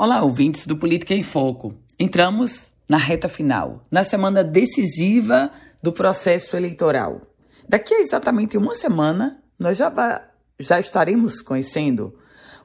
Olá, ouvintes do Política em Foco. Entramos na reta final, na semana decisiva do processo eleitoral. Daqui a exatamente uma semana, nós já, já estaremos conhecendo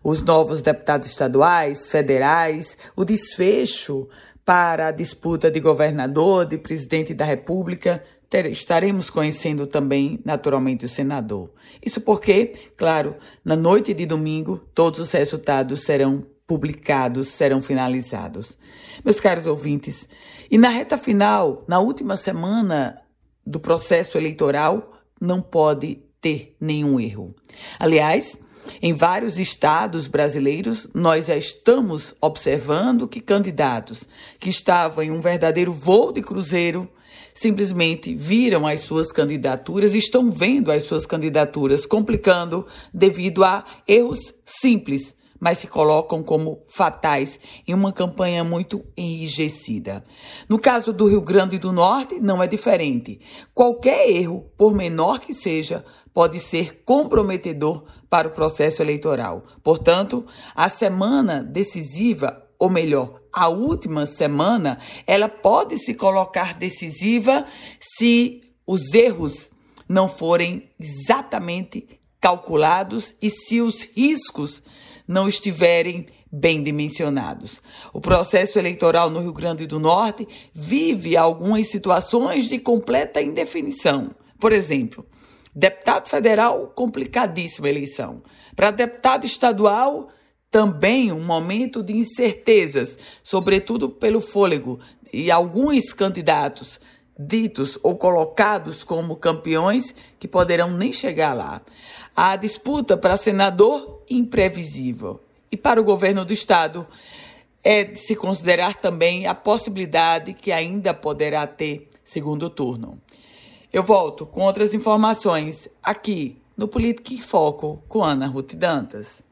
os novos deputados estaduais, federais, o desfecho para a disputa de governador, de presidente da República. Estaremos conhecendo também, naturalmente, o senador. Isso porque, claro, na noite de domingo, todos os resultados serão publicados, serão finalizados. Meus caros ouvintes, e na reta final, na última semana do processo eleitoral, não pode ter nenhum erro. Aliás, em vários estados brasileiros, nós já estamos observando que candidatos que estavam em um verdadeiro voo de cruzeiro simplesmente viram as suas candidaturas e estão vendo as suas candidaturas complicando devido a erros simples mas se colocam como fatais em uma campanha muito enrijecida. No caso do Rio Grande do Norte, não é diferente. Qualquer erro, por menor que seja, pode ser comprometedor para o processo eleitoral. Portanto, a semana decisiva, ou melhor, a última semana, ela pode se colocar decisiva se os erros não forem exatamente calculados e se os riscos não estiverem bem dimensionados. O processo eleitoral no Rio Grande do Norte vive algumas situações de completa indefinição. Por exemplo, deputado federal, complicadíssima eleição. Para deputado estadual, também um momento de incertezas, sobretudo pelo fôlego, e alguns candidatos ditos ou colocados como campeões que poderão nem chegar lá. A disputa para senador imprevisível. E para o governo do estado é de se considerar também a possibilidade que ainda poderá ter segundo turno. Eu volto com outras informações aqui no Política em Foco com Ana Ruth Dantas.